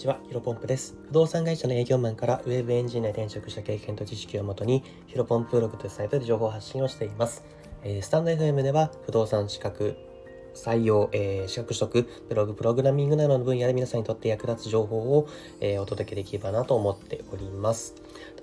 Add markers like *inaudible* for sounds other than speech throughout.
ちは、ヒロポンプです。不動産会社の営業マンからウェブエンジニア転職した経験と知識をもとに、ヒロポンプブログというサイトで情報発信をしています。えー、スタンド FM では、不動産資格、採用、えー、資格取得、ブログ、プログラミングなどの分野で皆さんにとって役立つ情報を、えー、お届けできればなと思っております。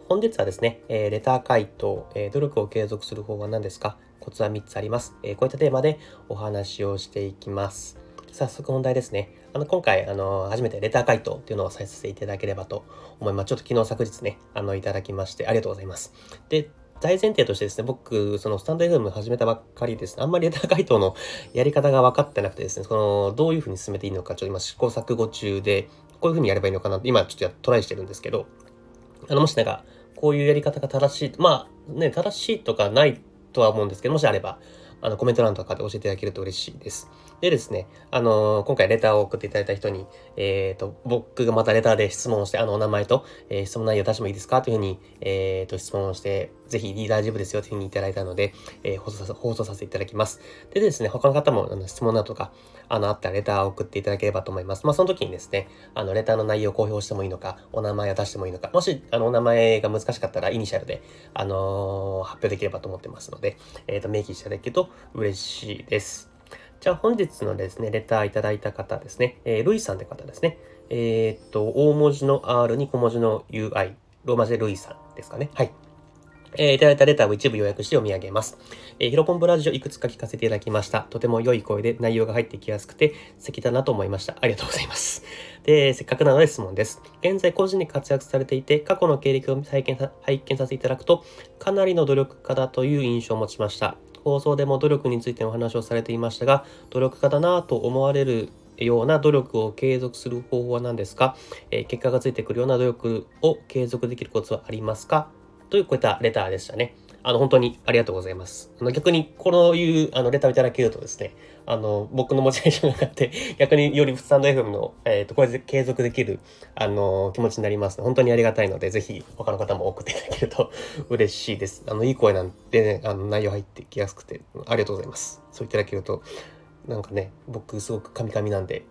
本日はですね、えー、レター回答、え努力を継続する方法は何ですかコツは3つあります。えこういったテーマでお話をしていきます。早速本題ですね。あの、今回、あの、初めてレター回答っていうのをさせていただければと思います。ちょっと昨日昨日ね、あの、いただきましてありがとうございます。で、大前提としてですね、僕、そのスタンド FM 始めたばっかりですね、あんまりレター回答のやり方が分かってなくてですね、その、どういうふうに進めていいのか、ちょっと今試行錯誤中で、こういうふうにやればいいのかなって、今ちょっとトライしてるんですけど、あの、もしなんか、こういうやり方が正しい、まあ、ね、正しいとかないとは思うんですけど、もしあれば、あの、コメント欄とかで教えていただけると嬉しいです。でですね、あのー、今回レターを送っていただいた人に、えっ、ー、と、僕がまたレターで質問をして、あの、お名前と、えー、質問内容出してもいいですかというふうに、えっ、と、質問をして、ぜひリーダージブですよというふうにいただいたので、え放送さ放送させていただきます。でですね、他の方もあの質問などとか、あの、あったらレターを送っていただければと思います。まあ、その時にですね、あの、レターの内容を公表してもいいのか、お名前を出してもいいのか、もし、あの、お名前が難しかったら、イニシャルで、あの発表できればと思ってますので、えっ、と、明記していただけると嬉しいです。じゃあ本日のですね、レターいただいた方ですね、えー、ルイさんって方ですね。えー、っと、大文字の R に小文字の UI、ローマ字でルイさんですかね。はい。えー、いただいたレターを一部予約して読み上げます。えー、ヒロポンブラジオいくつか聞かせていただきました。とても良い声で内容が入ってきやすくて素敵だなと思いました。ありがとうございます。で、せっかくなので質問です。現在個人で活躍されていて、過去の経歴を拝見拝見させていただくと、かなりの努力家だという印象を持ちました。放送でも努力についてお話をされていましたが、努力家だなと思われるような努力を継続する方法は何ですか、えー、結果がついてくるような努力を継続できるコツはありますか？というこういったレターでしたね。あの、本当にありがとうございます。あの逆に、こういうあのレターをいただけるとですね、あの、僕のモチベーションが上がって、*laughs* 逆によりスタンド FM の、えっ、ー、と、これで継続できる、あの、気持ちになります本当にありがたいので、ぜひ、他の方も送っていただけると *laughs* 嬉しいです。あの、いい声なんでね、あの、内容入ってきやすくて、ありがとうございます。そういただけると、なんかね、僕すごくカミカミなんで、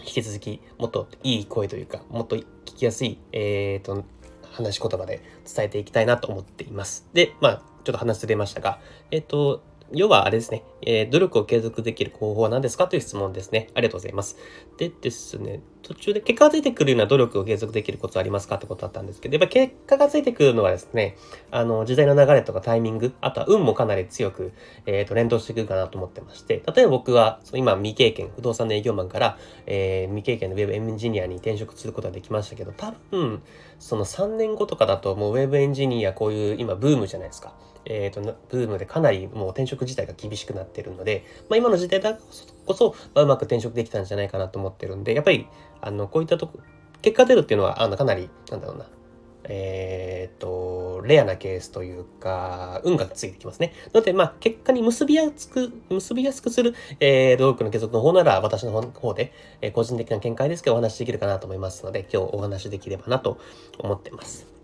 引き続き、もっといい声というか、もっと聞きやすい、えっ、ー、と、話し言葉で伝えていきたいなと思っています。で、まあ、ちょっと話ずれましたが、えっ、と、要はあれですね、えー、努力を継続できる方法は何ですかという質問ですね。ありがとうございます。でですね、途中で結果がついてくるような努力を継続できるコツはありますかってことだったんですけど、やっぱ結果がついてくるのはですね、あの、時代の流れとかタイミング、あとは運もかなり強く、えっ、ー、と、連動してくるかなと思ってまして、例えば僕は、今未経験、不動産の営業マンから、えー、未経験のウェブエンジニアに転職することができましたけど、多分、その3年後とかだともうウェブエンジニアこういう今ブームじゃないですか。え、ー、と、ブームでかなりもう転職自体が厳しくなってるので、まあ、今の時代だからこそ、まあ、うまく転職できたんじゃないかなと思ってるんで、やっぱり、あの、こういったとこ、結果出るっていうのは、あの、かなり、なんだろうな、えっ、ー、と、レアなケースというか、運がついてきますね。なので、まあ、結果に結びやすく、結びやすくする、えー、努力の継続の方なら、私の方で、えー、個人的な見解ですけど、お話しできるかなと思いますので、今日お話しできればなと思ってます。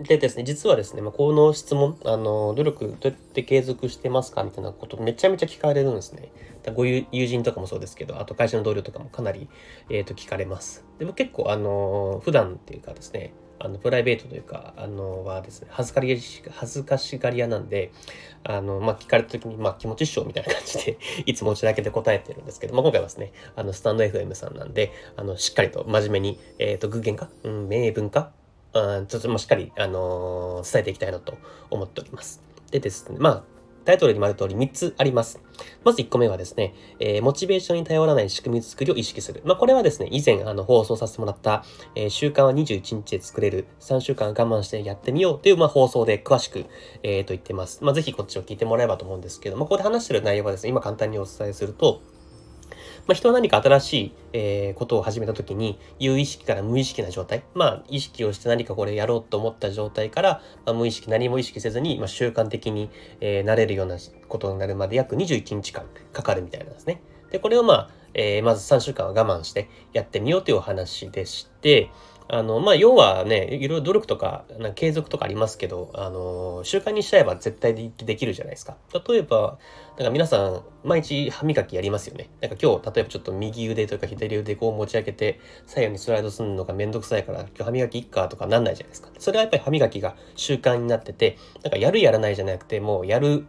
でですね、実はですね、まあ、この質問、あの、努力どうやって継続してますかみたいなことめちゃめちゃ聞かれるんですね。ご友人とかもそうですけど、あと会社の同僚とかもかなり、えっ、ー、と、聞かれます。でも結構、あの、普段っていうかですね、あの、プライベートというか、あの、はですね、恥ずかり、恥ずかしがり屋なんで、あの、まあ、聞かれた時に、まあ、気持ちっしょみたいな感じでいつもうちだけで答えてるんですけど、まあ、今回はですね、あの、スタンド FM さんなんで、あの、しっかりと真面目に、えっ、ー、と、具現化、うん、明文化あちょっともしっかり、あのー、伝えていきたいなと思っております。でですね、まあ、タイトルにもある通り3つあります。まず1個目はですね、えー、モチベーションに頼らない仕組み作りを意識する。まあ、これはですね、以前あの放送させてもらった、えー、習慣は21日で作れる、3週間我慢してやってみようという、まあ、放送で詳しく、えー、と言ってます。まあ、ぜひこっちを聞いてもらえばと思うんですけど、まあ、ここで話してる内容はですね、今簡単にお伝えすると、まあ、人は何か新しい、えー、ことを始めた時に、有意識から無意識な状態、まあ、意識をして何かこれやろうと思った状態から、まあ、無意識、何も意識せずに、まあ、習慣的に、えー、なれるようなことになるまで約21日間かかるみたいなんですね。で、これをまあ、えー、まず3週間は我慢してやってみようというお話でして、あの、まあ、要はね、いろいろ努力とか、なか継続とかありますけど、あの、習慣にしちゃえば絶対でできるじゃないですか。例えば、なんか皆さん、毎日歯磨きやりますよね。なんか今日、例えばちょっと右腕とか左腕こう持ち上げて、左右にスライドするのがめんどくさいから、今日歯磨きいっかとかなんないじゃないですか。それはやっぱり歯磨きが習慣になってて、なんかやるやらないじゃなくて、もうやる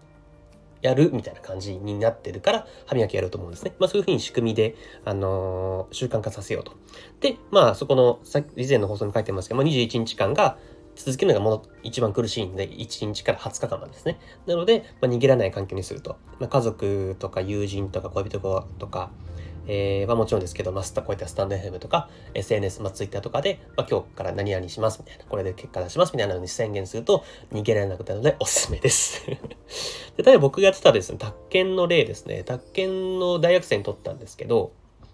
やるみたいな感じになってるから歯磨きやると思うんですね。まあそういうふうに仕組みで、あのー、習慣化させようと。で、まあそこの、さ以前の放送に書いてますけど、まあ、21日間が続けるのがもの一番苦しいんで、1日から20日間なんですね。なので、まあ、逃げられない環境にすると。まあ、家族とか友人とか恋人とか、えー、まあもちろんですけど、まあ、スタこういったスタンド FM とか、SNS、まあ、Twitter とかで、まあ、今日から何々しますみたいな、これで結果出しますみたいなのに宣言すると逃げられなくなるのでおすすめです *laughs* で。例えば僕がやってたですね、宅建の例ですね。宅建の大学生にとったんですけど、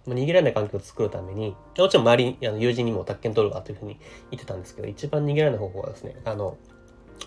逃げられない環境を作るために、もちろん周りに、あの友人にも宅建取るわというふうに言ってたんですけど、一番逃げられない方法はですね、あの、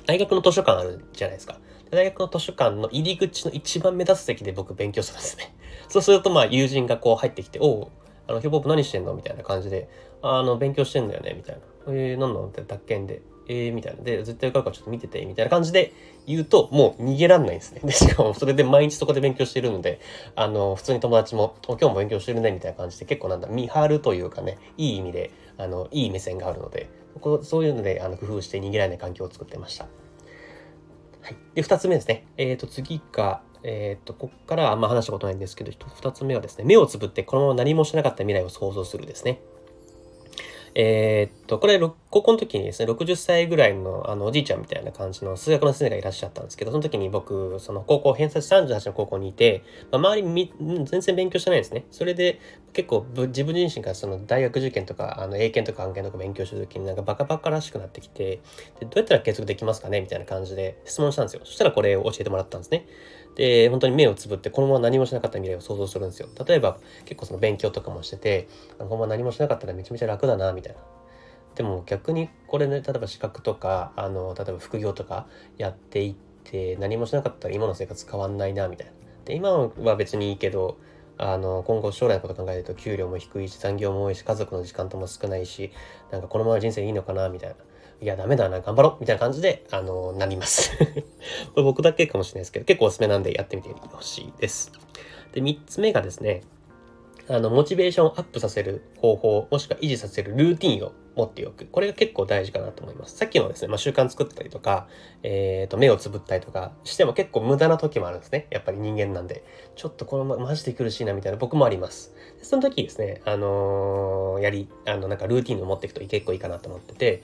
大学の図書館あるじゃないですか。大学の図書館の入り口の一番目立つ席で僕勉強するんですね。*laughs* そうするとまあ友人がこう入ってきて、おう、あの、ヒョボップ何してんの？みたいな感じで、あの、勉強してんだよねみたいな。えー、なんなんって宅建で。えー、みたいな。で、絶対受かるからちょっと見てて、みたいな感じで言うと、もう逃げらんないんですね。*laughs* で、しかもそれで毎日そこで勉強してるので、あの、普通に友達も、今日も勉強してるね、みたいな感じで結構なんだ、見張るというかね、いい意味で、あの、いい目線があるので、こそういうので、あの、工夫して逃げられない環境を作ってました。はい。で、二つ目ですね。え、ー、と、次が、え、ー、と、ここからあんま話したことないんですけど、2つ目はですね、目をつぶってこのまま何もしなかった未来を想像するですね。えー、っと、これ、高校の時にですね、60歳ぐらいの、あの、おじいちゃんみたいな感じの数学の先生がいらっしゃったんですけど、その時に僕、その高校、偏差値38の高校にいて、まあ、周りみ、全然勉強してないんですね。それで、結構、自分自身がその大学受験とか、あの、英検とか案件とか勉強する時になんかバカバカらしくなってきて、でどうやったら継続できますかね？みたいな感じで質問したんですよ。そしたらこれを教えてもらったんですね。で、本当に目をつぶってこのまま何もしなかった未来を想像するんですよ。例えば、結構その勉強とかもしてて、このまま何もしなかったらめちゃめちゃ楽だな、みたいな。でも逆にこれね例えば資格とかあの例えば副業とかやっていって何もしなかったら今の生活変わんないなみたいな。で今は別にいいけどあの今後将来のこと考えると給料も低いし残業も多いし家族の時間とも少ないしなんかこのまま人生いいのかなみたいな。いや、ダメだな、頑張ろうみたいな感じで、あの、なります *laughs* 僕だけかもしれないですけど、結構おすすめなんでやってみてほしいです。で、3つ目がですね、あの、モチベーションをアップさせる方法、もしくは維持させるルーティンを持っておく。これが結構大事かなと思います。さっきのですね、まあ、習慣作ったりとか、えっ、ー、と、目をつぶったりとかしても結構無駄な時もあるんですね。やっぱり人間なんで。ちょっとこのま、マジで苦しいなみたいな僕もあります。その時ですね、あのー、やり、あの、なんかルーティンを持っていくと結構いいかなと思ってて、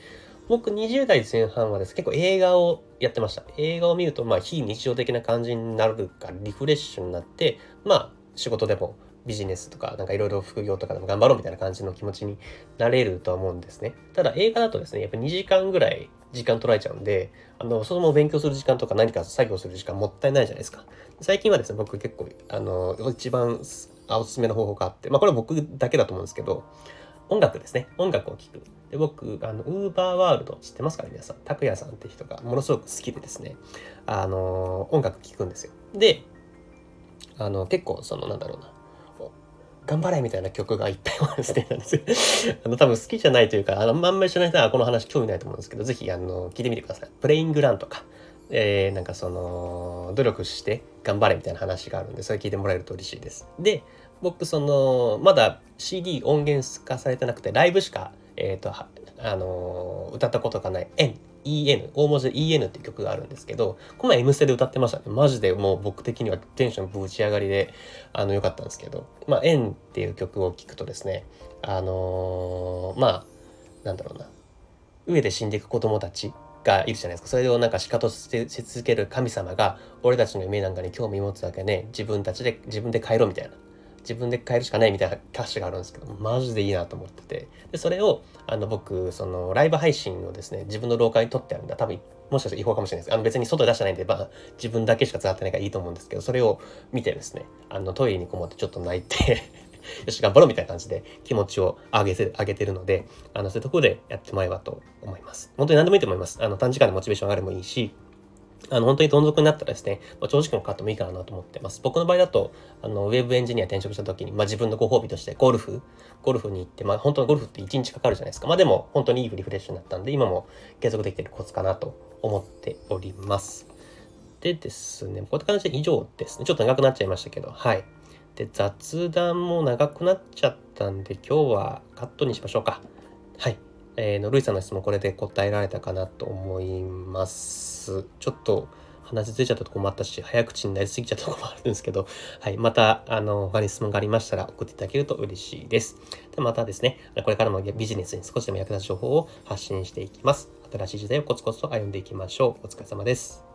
僕20代前半はです結構映画をやってました。映画を見ると、まあ、非日常的な感じになるか、リフレッシュになって、まあ、仕事でもビジネスとか、なんかいろいろ副業とかでも頑張ろうみたいな感じの気持ちになれるとは思うんですね。ただ映画だとですね、やっぱ2時間ぐらい時間取られちゃうんで、あの、そのまま勉強する時間とか何か作業する時間もったいないじゃないですか。最近はですね、僕結構、あの、一番おすすめの方法があって、まあこれは僕だけだと思うんですけど、音楽ですね。音楽を聴く。で、僕、あの、ウーバーワールド知ってますかね皆さん。拓也さんって人がものすごく好きでですね、あの、音楽聴くんですよ。で、あの、結構、その、なんだろうな。頑張れみたいな曲がいっぱいあるステーなんですよ。あの、多分好きじゃないというか、あの、あんまり知らない人はこの話興味ないと思うんですけど、ぜひ、あの、聞いてみてください。プレイングランとか、えー、なんかその、努力して頑張れみたいな話があるんで、それ聞いてもらえると嬉しいです。で、僕、その、まだ CD 音源化されてなくて、ライブしか、えっ、ー、と、あの歌ったことがない、円 EN、大文字で EN っていう曲があるんですけど、この前 M ステで歌ってましたね。マジでもう僕的にはテンションぶち上がりで、あの、良かったんですけど、まあ、円っていう曲を聴くとですね、あのー、まあ、なんだろうな、上で死んでいく子供たちがいるじゃないですか。それをなんか仕方し続ける神様が、俺たちの夢なんかに興味持つだけね、自分たちで、自分で帰ろうみたいな。自分で変えるしかないみたいな歌詞があるんですけど、マジでいいなと思ってて。で、それを、あの、僕、その、ライブ配信をですね、自分の廊下に撮ってあるんだ。多分、もしかしたら違法かもしれないです。あの、別に外出してないんで、まあ、自分だけしか使ってないからいいと思うんですけど、それを見てですね、あの、トイレにこもってちょっと泣いて *laughs* よし、頑張ろうみたいな感じで気持ちを上げて、上げてるので、あの、そういうところでやってもらえばと思います。本当に何でもいいと思います。あの、短時間でモチベーション上がれもいいし、あの、本当にどん底になったらですね、まあ、長時間かかってもいいかなと思ってます。僕の場合だと、あの、ウェブエンジニア転職した時に、まあ、自分のご褒美としてゴルフ、ゴルフに行って、まあ、本当にゴルフって1日かかるじゃないですか。まあ、でも、本当にいいリフレッシュになったんで、今も継続できてるコツかなと思っております。でですね、こういった感じで以上ですね。ちょっと長くなっちゃいましたけど、はい。で、雑談も長くなっちゃったんで、今日はカットにしましょうか。はい。えー、のルイさんの質問これで答えられたかなと思います。ちょっと話ついちゃったとこもあったし、早口になりすぎちゃったとこもあるんですけど、はい。また、あの、他に質問がありましたら送っていただけると嬉しいです。でまたですね、これからもビジネスに少しでも役立つ情報を発信していきます。新しい時代をコツコツと歩んでいきましょう。お疲れ様です。